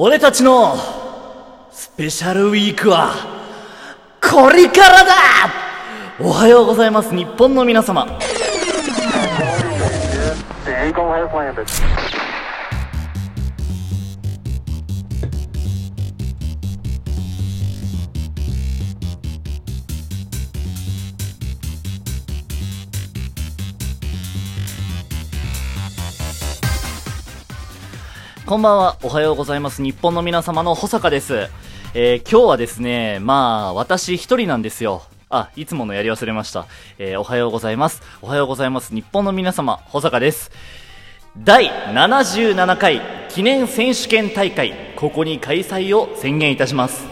俺たちのスペシャルウィークはこれからだ!おはようございます。日本の皆様。こんばんはおはようございます日本の皆様の保坂ですえー今日はですねまあ私一人なんですよあ、いつものやり忘れました。えーおはようございます。おはようございます。日本の皆様、保坂です。第77回記念選手権大会、ここに開催を宣言いたします。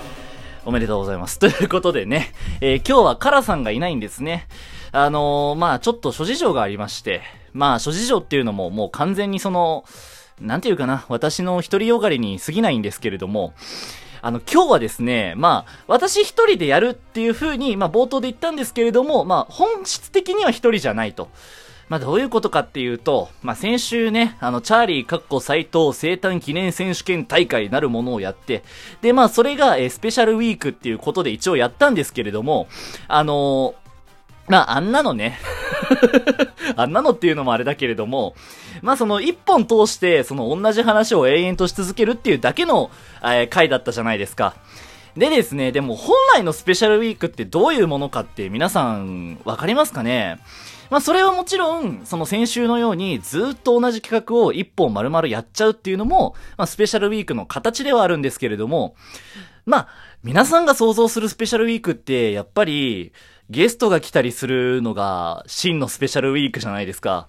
おめでとうございます。ということでね、えー今日はカラさんがいないんですね。あのまあちょっと諸事情がありまして、まあ諸事情っていうのももう完全にその、なんていうかな、私の独りよがりに過ぎないんですけれども、あの、今日はですね、まあ、私一人でやるっていう風に、まあ、冒頭で言ったんですけれども、まあ、本質的には一人じゃないと。まあ、どういうことかっていうと、まあ、先週ね、あの、チャーリー、カッコ斎藤生誕記念選手権大会なるものをやって、で、まあ、それが、えースペシャルウィークっていうことで一応やったんですけれども、あのーまあ、あんなのね。あんなのっていうのもあれだけれども、まあその一本通して、その同じ話を永遠とし続けるっていうだけの、えー回だったじゃないですか。でですね、でも本来のスペシャルウィークってどういうものかって皆さんわかりますかね？まあそれはもちろん、その先週のようにずっと同じ企画を一本丸々やっちゃうっていうのも、まあスペシャルウィークの形ではあるんですけれども、まあ、皆さんが想像するスペシャルウィークって、やっぱり、ゲストが来たりするのが、真のスペシャルウィークじゃないですか。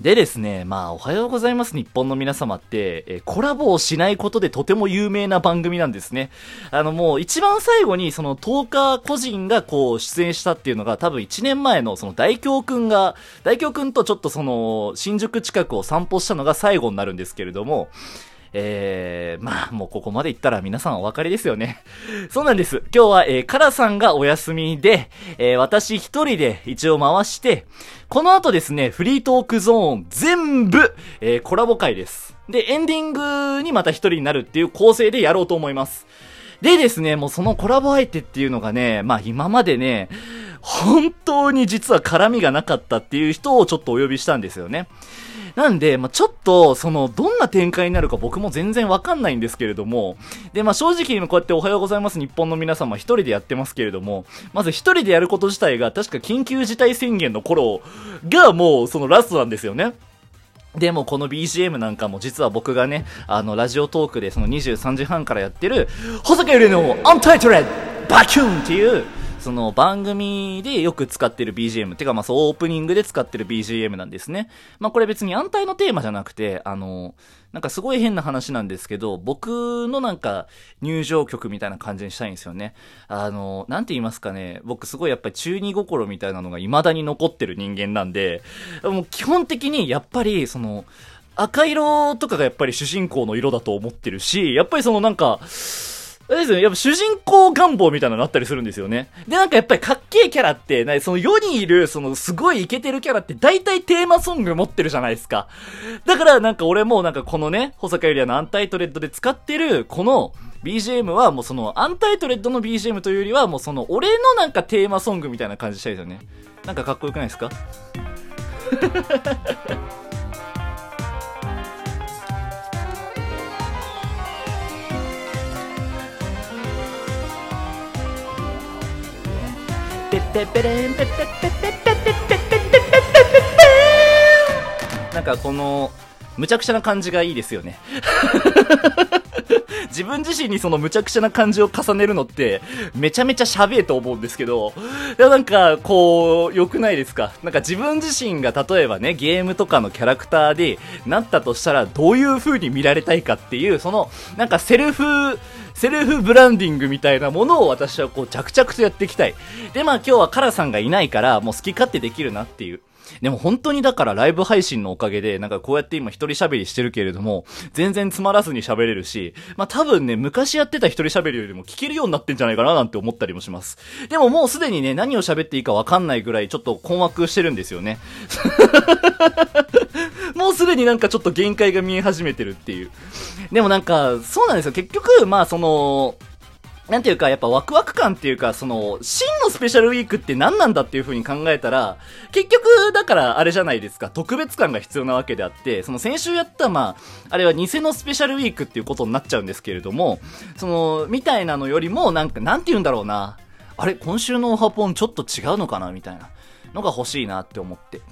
でですね、まあ、おはようございます日本の皆様って、えコラボをしないことでとても有名な番組なんですね。あのもう一番最後にその10日個人がこう出演したっていうのが多分1年前のその大京くんが、大京くんとちょっとその新宿近くを散歩したのが最後になるんですけれども、えー、まあ、もうここまで行ったら皆さんお分かりですよね。そうなんです。今日は、えー、カラさんがお休みで、えー、私一人で一応回して、この後ですね、フリートークゾーン全部、えー、コラボ会です。で、エンディングにまた一人になるっていう構成でやろうと思います。でですね、もうそのコラボ相手っていうのがね、まあ今までね、本当に実は絡みがなかったっていう人をちょっとお呼びしたんですよね。なんで、まあ、ちょっと、その、どんな展開になるか僕も全然わかんないんですけれども、で、まあ、正直今こうやっておはようございます日本の皆様一人でやってますけれども、まず一人でやること自体が確か緊急事態宣言の頃がもうそのラストなんですよね。でもこの BGM なんかも実は僕がね、あの、ラジオトークでその23時半からやってる、保坂ゆりのアンタイトレッドバキュンっていう、その番組でよく使ってる BGM。てかまあそうオープニングで使ってる BGM なんですね。まあこれ別に安泰のテーマじゃなくて、あの、なんかすごい変な話なんですけど、僕のなんか入場曲みたいな感じにしたいんですよね。あの、なんて言いますかね、僕すごいやっぱり中二心みたいなのが未だに残ってる人間なんで、もう基本的にやっぱりその、赤色とかがやっぱり主人公の色だと思ってるし、やっぱりそのなんか、ですね。やっぱ主人公願望みたいなのあったりするんですよね。で、なんかやっぱりかっけえキャラって、なその世にいる、そのすごいイケてるキャラって大体テーマソング持ってるじゃないですか。だからなんか俺もなんかこのね、保坂ゆりやのアンタイトレッドで使ってる、この BGM はもうそのアンタイトレッドの BGM というよりはもうその俺のなんかテーマソングみたいな感じしたいですよね。なんかかっこよくないですか？ペペレンペペペペペペペペペペペペペなんかこのむちゃくちゃな感じがいいですよね自分自身にそのむちゃくちゃな感じを重ねるのってめちゃめちゃ喋えと思うんですけどでもなんかこう良くないですかなんか自分自身が例えばねゲームとかのキャラクターでなったとしたらどういう風に見られたいかっていうそのなんかセルフセルフブランディングみたいなものを私はこう着々とやっていきたいでまあ今日はカラさんがいないからもう好き勝手できるなっていうでも本当にだからライブ配信のおかげで、なんかこうやって今一人喋りしてるけれども、全然つまらずに喋れるし、まあ多分ね、昔やってた一人喋りよりも聞けるようになってんじゃないかななんて思ったりもします。でももうすでにね、何を喋っていいかわかんないぐらいちょっと困惑してるんですよね。もうすでになんかちょっと限界が見え始めてるっていう。でもなんか、そうなんですよ。結局、まあその、なんていうか、やっぱワクワク感っていうか、その、真のスペシャルウィークって何なんだっていう風に考えたら、結局、だからあれじゃないですか、特別感が必要なわけであって、その先週やった、まあ、あれは偽のスペシャルウィークっていうことになっちゃうんですけれども、その、みたいなのよりも、なんか、なんて言うんだろうな、あれ、今週のオハポンちょっと違うのかな？みたいなのが欲しいなって思って。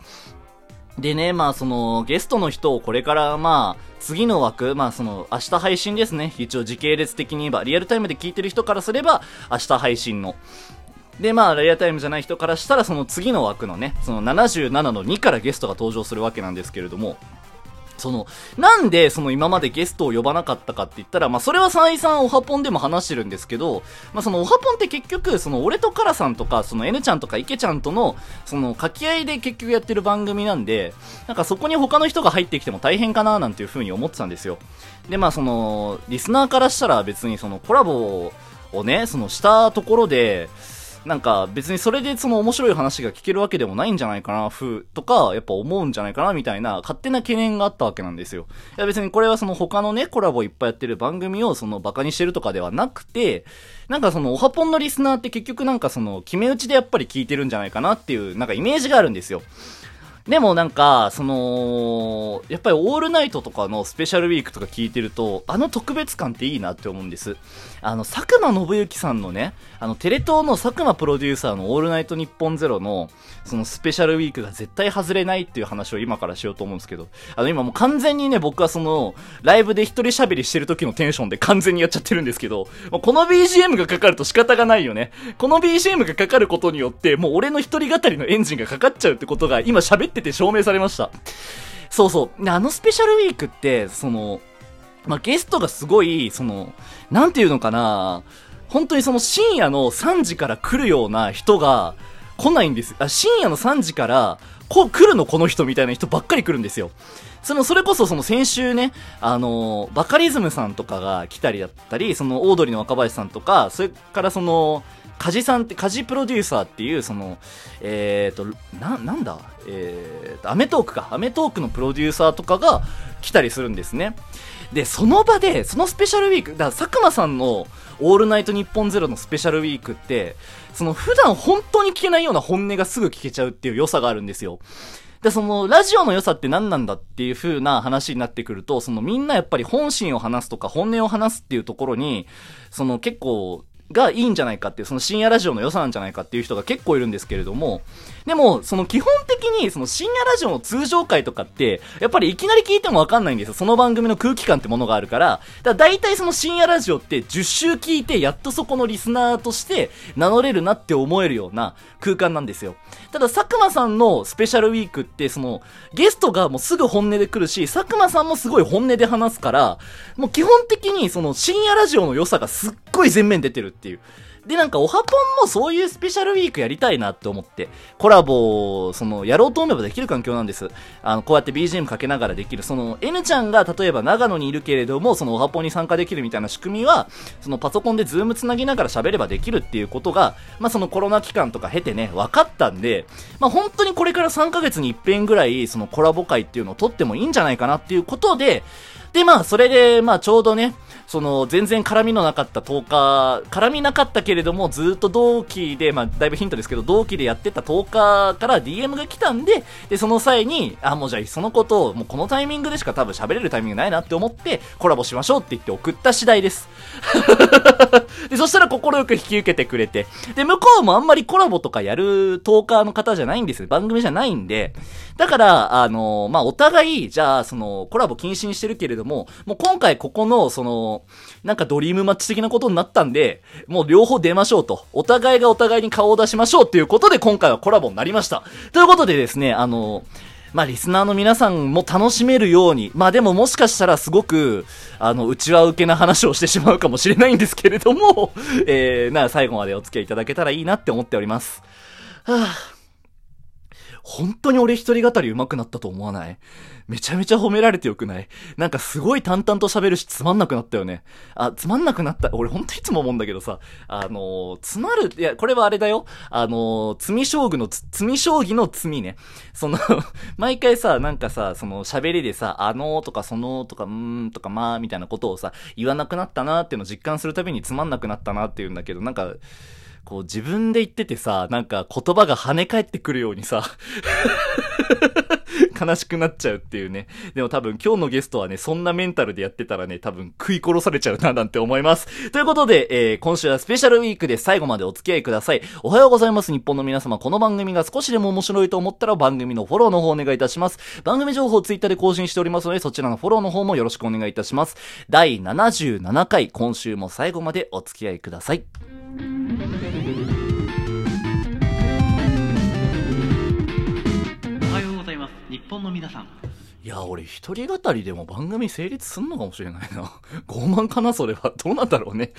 でね、まあその、ゲストの人をこれからまあ、次の枠、まあその、明日配信ですね。一応時系列的に言えば、リアルタイムで聞いてる人からすれば、明日配信の。で、まあ、リアルタイムじゃない人からしたら、その次の枠のね、その77の2からゲストが登場するわけなんですけれども、その、なんでその今までゲストを呼ばなかったかって言ったら、まあそれは再三オハポンでも話してるんですけど、まあそのオハポンって結局、その俺とカラさんとか、その N ちゃんとか池ちゃんとの、その掛け合いで結局やってる番組なんで、なんかそこに他の人が入ってきても大変かななんていう風に思ってたんですよ。で、まあその、リスナーからしたら別にそのコラボをね、そのしたところで、なんか別にそれでその面白い話が聞けるわけでもないんじゃないかな、ふとか、やっぱ思うんじゃないかな、みたいな勝手な懸念があったわけなんですよ。いや別にこれはその他のね、コラボいっぱいやってる番組をそのバカにしてるとかではなくて、なんかそのオハポンのリスナーって結局なんかその決め打ちでやっぱり聞いてるんじゃないかなっていうなんかイメージがあるんですよ。でもなんか、その、やっぱりオールナイトとかのスペシャルウィークとか聞いてると、あの特別感っていいなって思うんです。あの、佐久間信之さんのね、あの、テレ東の佐久間プロデューサーのオールナイトニッポンゼロの、そのスペシャルウィークが絶対外れないっていう話を今からしようと思うんですけど、あの、今もう完全にね、僕はその、ライブで一人喋りしてる時のテンションで完全にやっちゃってるんですけど、この BGM がかかると仕方がないよね。この BGM がかかることによって、もう俺の一人語りのエンジンがかかっちゃうってことが今喋ってて証明されました。そうそう。あのスペシャルウィークって、その、まあ、ゲストがすごい、その、なんていうのかな、本当にその深夜の3時から来るような人が来ないんです。あ、深夜の3時から、こう来るのこの人みたいな人ばっかり来るんですよ。その、それこそその先週ね、あの、バカリズムさんとかが来たりだったり、そのオードリーの若林さんとか、それからその、カジさんって、カジプロデューサーっていう、その、えっ、ー、と、な、なんだ？えーと、アメトークか。アメトークのプロデューサーとかが来たりするんですね。で、その場で、そのスペシャルウィーク、だから佐久間さんのオールナイトニッポンゼロのスペシャルウィークって、その普段本当に聞けないような本音がすぐ聞けちゃうっていう良さがあるんですよ。で、その、ラジオの良さって何なんだっていう風な話になってくると、そのみんなやっぱり本心を話すとか本音を話すっていうところに、その結構、がいいんじゃないかっていう、その深夜ラジオの良さなんじゃないかっていう人が結構いるんですけれども、でも、その基本的に、その深夜ラジオの通常回とかって、やっぱりいきなり聞いてもわかんないんですよ。その番組の空気感ってものがあるから。だから大体その深夜ラジオって10週聞いて、やっとそこのリスナーとして名乗れるなって思えるような空間なんですよ。ただ、佐久間さんのスペシャルウィークって、その、ゲストがもうすぐ本音で来るし、佐久間さんもすごい本音で話すから、もう基本的にその深夜ラジオの良さがすっごい前面出てるっていう。で、なんか、オハポンもそういうスペシャルウィークやりたいなって思って、コラボを、その、やろうと思えばできる環境なんです。あの、こうやって BGM かけながらできる。その、N ちゃんが例えば長野にいるけれども、そのオハポンに参加できるみたいな仕組みは、そのパソコンでズームつなぎながら喋ればできるっていうことが、まあ、そのコロナ期間とか経てね、分かったんで、まあ、本当にこれから3ヶ月に一遍ぐらい、そのコラボ回っていうのを撮ってもいいんじゃないかなっていうことで、で、まあ、それで、まあ、ちょうどね、その、全然絡みのなかった10日、絡みなかったけれども、ずっと同期で、まあ、だいぶヒントですけど、同期でやってた10日から DM が来たんで、で、その際に、あ、もうじゃあ、そのことを、もうこのタイミングでしか多分喋れるタイミングないなって思って、コラボしましょうって言って送った次第です。で、そしたら快く引き受けてくれて、で、向こうもあんまりコラボとかやるトーカーの方じゃないんですよ。番組じゃないんで、だから、あの、まあ、お互い、じゃあ、その、コラボ禁止にしてるけれども、もう今回ここの、その、なんかドリームマッチ的なことになったんで、もう両方出ましょうと。お互いがお互いに顔を出しましょうっていうことで今回はコラボになりました。ということでですね、あの、まあ、リスナーの皆さんも楽しめるように、まあでももしかしたらすごく、あの、内輪受けな話をしてしまうかもしれないんですけれども、えー、な、最後までお付き合いいただけたらいいなって思っております。はぁ、本当に俺一人語り上手くなったと思わない？めちゃめちゃ褒められてよくない？なんかすごい淡々と喋るしつまんなくなったよね。あ、つまんなくなった？俺ほんといつも思うんだけどさ、あのー、つまる、いや、これはあれだよ。あのー、罪将棋の、罪将棋の罪ね。その 毎回さ、なんかさ、その喋りでさ、あのーとかそのーとか、うーんとかまあみたいなことをさ、言わなくなったなーっていうのを実感するたびにつまんなくなったなっていうんだけど、なんか、こう自分で言っててさ、なんか言葉が跳ね返ってくるようにさ 悲しくなっちゃうっていうね。でも多分今日のゲストはね、そんなメンタルでやってたらね、多分食い殺されちゃうななんて思います。ということで、えー、今週はスペシャルウィークで最後までお付き合いください。おはようございます日本の皆様。この番組が少しでも面白いと思ったら番組のフォローの方お願いいたします。番組情報をツイッターで更新しておりますので、そちらのフォローの方もよろしくお願いいたします。第77回、今週も最後までお付き合いください。本の皆さんいや、俺一人語りでも番組成立すんのかもしれないな。傲慢かなそれは。どうなんだろうね。